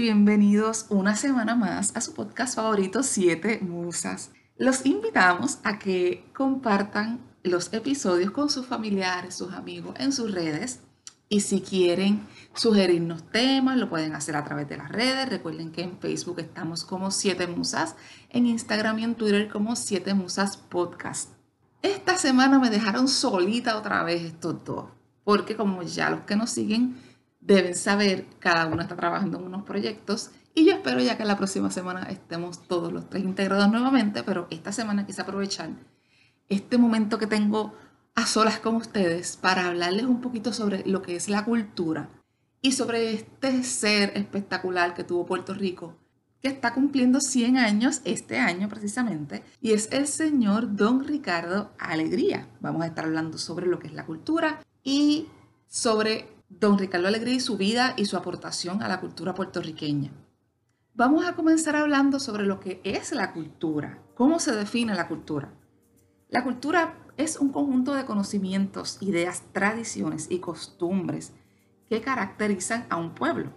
Bienvenidos una semana más a su podcast favorito Siete Musas. Los invitamos a que compartan los episodios con sus familiares, sus amigos en sus redes y si quieren sugerirnos temas, lo pueden hacer a través de las redes. Recuerden que en Facebook estamos como Siete Musas, en Instagram y en Twitter como Siete Musas Podcast. Esta semana me dejaron solita otra vez estos dos, porque como ya los que nos siguen deben saber, cada uno está trabajando en unos proyectos y yo espero ya que la próxima semana estemos todos los tres integrados nuevamente, pero esta semana quise aprovechar este momento que tengo a solas con ustedes para hablarles un poquito sobre lo que es la cultura y sobre este ser espectacular que tuvo Puerto Rico, que está cumpliendo 100 años este año precisamente, y es el señor Don Ricardo Alegría. Vamos a estar hablando sobre lo que es la cultura y sobre don Ricardo Alegría y su vida y su aportación a la cultura puertorriqueña. Vamos a comenzar hablando sobre lo que es la cultura, cómo se define la cultura. La cultura es un conjunto de conocimientos, ideas, tradiciones y costumbres que caracterizan a un pueblo.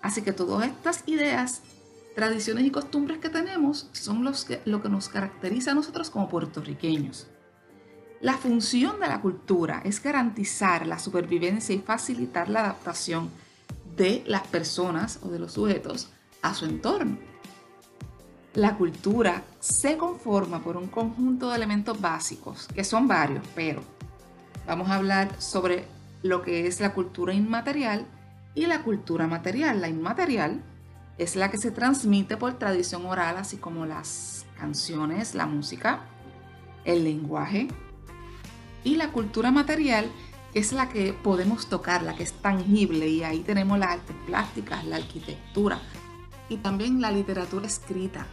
Así que todas estas ideas, tradiciones y costumbres que tenemos son los que, lo que nos caracteriza a nosotros como puertorriqueños. La función de la cultura es garantizar la supervivencia y facilitar la adaptación de las personas o de los sujetos a su entorno. La cultura se conforma por un conjunto de elementos básicos, que son varios, pero vamos a hablar sobre lo que es la cultura inmaterial y la cultura material. La inmaterial es la que se transmite por tradición oral, así como las canciones, la música, el lenguaje, y la cultura material, es la que podemos tocar, la que es tangible, y ahí tenemos las artes plásticas, la arquitectura y también la literatura escrita.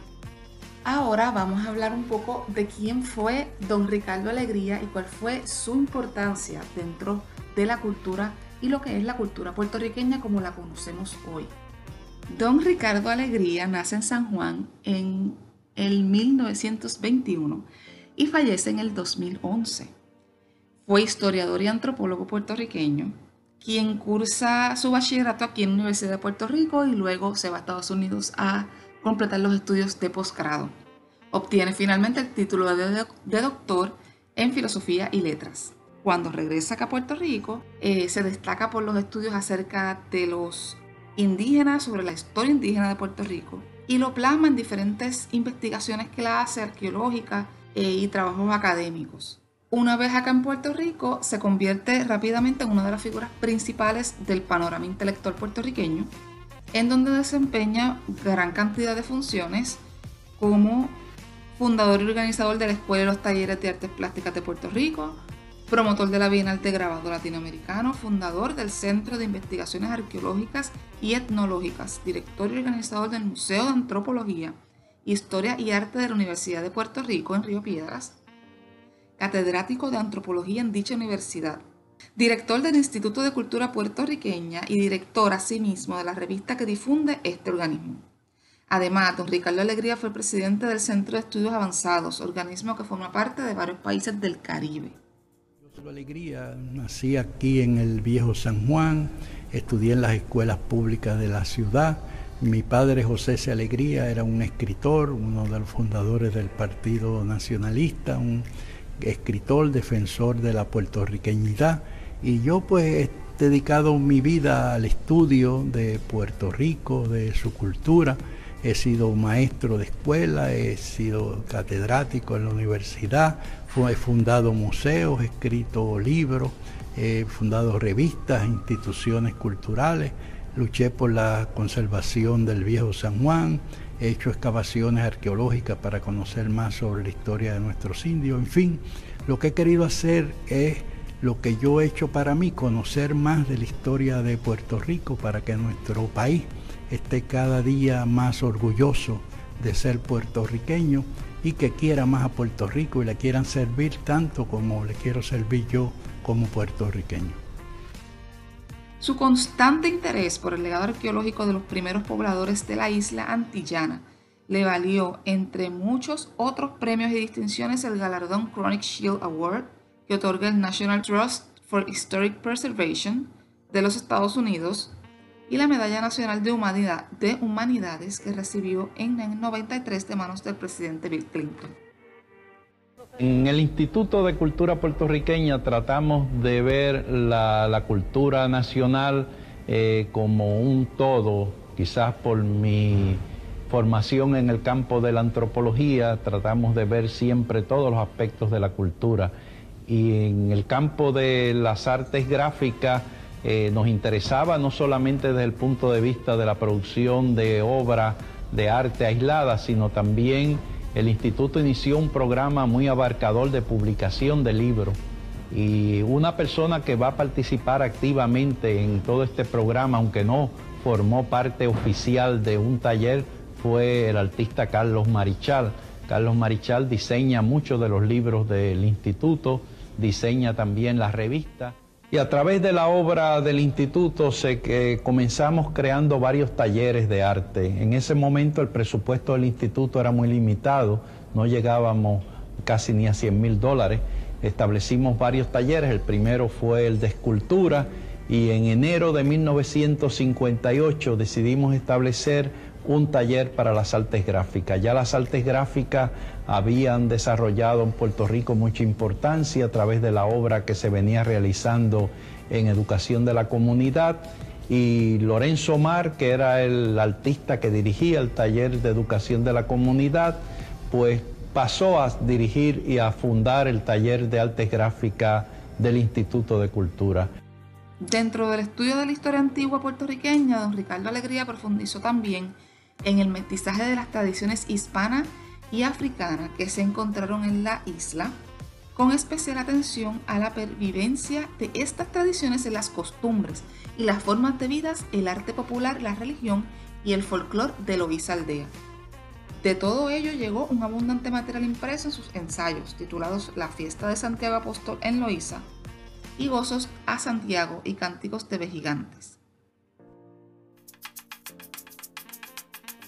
Ahora vamos a hablar un poco de quién fue don Ricardo Alegría y cuál fue su importancia dentro de la cultura y lo que es la cultura puertorriqueña como la conocemos hoy. Don Ricardo Alegría nace en San Juan en el 1921 y fallece en el 2011. Fue historiador y antropólogo puertorriqueño, quien cursa su bachillerato aquí en la Universidad de Puerto Rico y luego se va a Estados Unidos a completar los estudios de posgrado. Obtiene finalmente el título de, doctor en filosofía y letras. Cuando regresa a Puerto Rico, eh, se destaca por los estudios acerca de los indígenas, sobre la historia indígena de Puerto Rico, y lo plasma en diferentes investigaciones que la hace, arqueológicas eh, y trabajos académicos. Una vez acá en Puerto Rico, se convierte rápidamente en una de las figuras principales del panorama intelectual puertorriqueño, en donde desempeña gran cantidad de funciones como fundador y organizador de la Escuela de los Talleres de Artes Plásticas de Puerto Rico, promotor de la Bienal de Grabado Latinoamericano, fundador del Centro de Investigaciones Arqueológicas y Etnológicas, director y organizador del Museo de Antropología, Historia y Arte de la Universidad de Puerto Rico en Río Piedras, catedrático de antropología en dicha universidad, director del Instituto de Cultura Puertorriqueña y director asimismo de la revista que difunde este organismo. Además, don Ricardo Alegría fue presidente del Centro de Estudios Avanzados, organismo que forma parte de varios países del Caribe. Yo Alegría, nací aquí en el viejo San Juan, estudié en las escuelas públicas de la ciudad. Mi padre José C. Alegría era un escritor, uno de los fundadores del Partido Nacionalista, un escritor, defensor de la puertorriqueñidad y yo pues he dedicado mi vida al estudio de Puerto Rico, de su cultura. He sido maestro de escuela, he sido catedrático en la universidad, he fundado museos, he escrito libros, he fundado revistas, instituciones culturales, luché por la conservación del viejo San Juan, he hecho excavaciones arqueológicas para conocer más sobre la historia de nuestros indios, en fin, lo que he querido hacer es lo que yo he hecho para mí, conocer más de la historia de Puerto Rico para que nuestro país esté cada día más orgulloso de ser puertorriqueño y que quiera más a Puerto Rico y le quieran servir tanto como le quiero servir yo como puertorriqueño. Su constante interés por el legado arqueológico de los primeros pobladores de la isla antillana le valió, entre muchos otros premios y distinciones, el galardón Chronic Shield Award que otorga el National Trust for Historic Preservation de los Estados Unidos, y la Medalla Nacional de, de Humanidades que recibió en el 93 de manos del presidente Bill Clinton. En el Instituto de Cultura Puertorriqueña tratamos de ver la, cultura nacional eh, como un todo, quizás por mi formación en el campo de la antropología, tratamos de ver siempre todos los aspectos de la cultura. Y en el campo de las artes gráficas eh, nos interesaba no solamente desde el punto de vista de la producción de obra de arte aislada, sino también el instituto inició un programa muy abarcador de publicación de libros. Y una persona que va a participar activamente en todo este programa, aunque no formó parte oficial de un taller, fue el artista Carlos Marichal. Carlos Marichal diseña muchos de los libros del instituto, diseña también la revista. Y a través de la obra del instituto sé que comenzamos creando varios talleres de arte. En ese momento el presupuesto del instituto era muy limitado, no llegábamos casi ni a 100 mil dólares. Establecimos varios talleres, el primero fue el de escultura y en enero de 1958 decidimos establecer un taller para las artes gráficas. Ya las artes gráficas habían desarrollado en Puerto Rico mucha importancia a través de la obra que se venía realizando en educación de la comunidad y Lorenzo Mar, que era el artista que dirigía el taller de educación de la comunidad, pues pasó a dirigir y a fundar el taller de artes gráficas del Instituto de Cultura. Dentro del estudio de la historia antigua puertorriqueña, don Ricardo Alegría profundizó también en el mestizaje de las tradiciones hispana y africana que se encontraron en la isla, con especial atención a la pervivencia de estas tradiciones en las costumbres y las formas de vida, el arte popular, la religión y el folclore de Loíza Aldea. De todo ello llegó un abundante material impreso en sus ensayos, titulados La fiesta de Santiago Apóstol en Loíza y Gozos a Santiago y Cánticos de Vejigantes.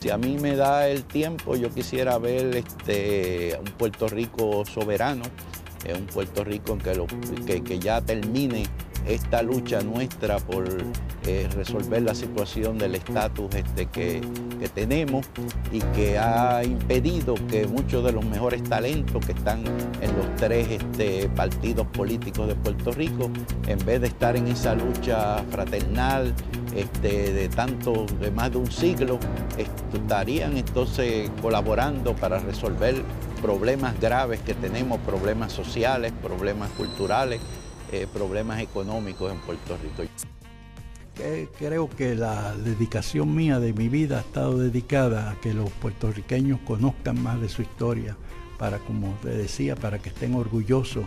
Si a mí me da el tiempo, yo quisiera ver este, un Puerto Rico soberano, eh, un Puerto Rico en que, lo, que, ya termine esta lucha nuestra por eh, resolver la situación del estatus este, que, tenemos y que ha impedido que muchos de los mejores talentos que están en los tres este, partidos políticos de Puerto Rico, en vez de estar en esa lucha fraternal, este, de tanto, de más de un siglo, estarían entonces colaborando para resolver problemas graves que tenemos, problemas sociales, problemas culturales, eh, problemas económicos en Puerto Rico. Creo que la dedicación mía de mi vida ha estado dedicada a que los puertorriqueños conozcan más de su historia, para, como te decía, para que estén orgullosos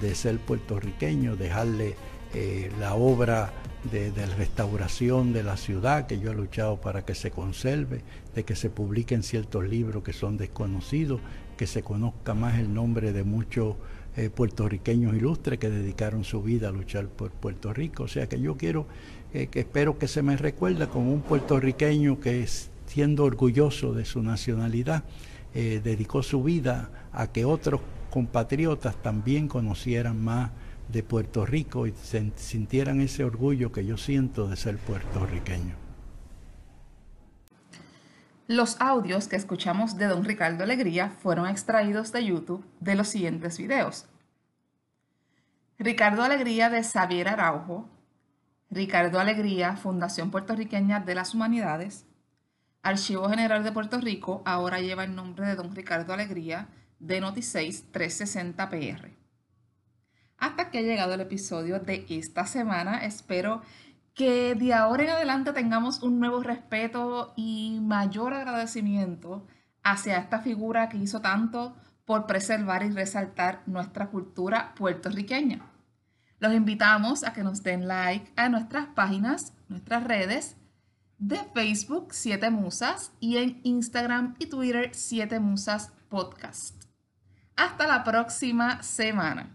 de ser puertorriqueños, dejarle eh, la obra de, restauración de la ciudad, que yo he luchado para que se conserve, de que se publiquen ciertos libros que son desconocidos, que se conozca más el nombre de muchos eh, puertorriqueños ilustres que dedicaron su vida a luchar por Puerto Rico. O sea que yo quiero, eh, que espero que se me recuerde como un puertorriqueño que siendo orgulloso de su nacionalidad, eh, dedicó su vida a que otros compatriotas también conocieran más de Puerto Rico y sintieran ese orgullo que yo siento de ser puertorriqueño. Los audios que escuchamos de don Ricardo Alegría fueron extraídos de YouTube de los siguientes videos. Ricardo Alegría de Xavier Araujo, Ricardo Alegría, Fundación Puertorriqueña de las Humanidades, Archivo General de Puerto Rico, ahora lleva el nombre de don Ricardo Alegría, de Noti6 360 PR. Hasta que ha llegado el episodio de esta semana, espero que de ahora en adelante tengamos un nuevo respeto y mayor agradecimiento hacia esta figura que hizo tanto por preservar y resaltar nuestra cultura puertorriqueña. Los invitamos a que nos den like a nuestras páginas, nuestras redes de Facebook 7 Musas y en Instagram y Twitter 7 Musas Podcast. Hasta la próxima semana.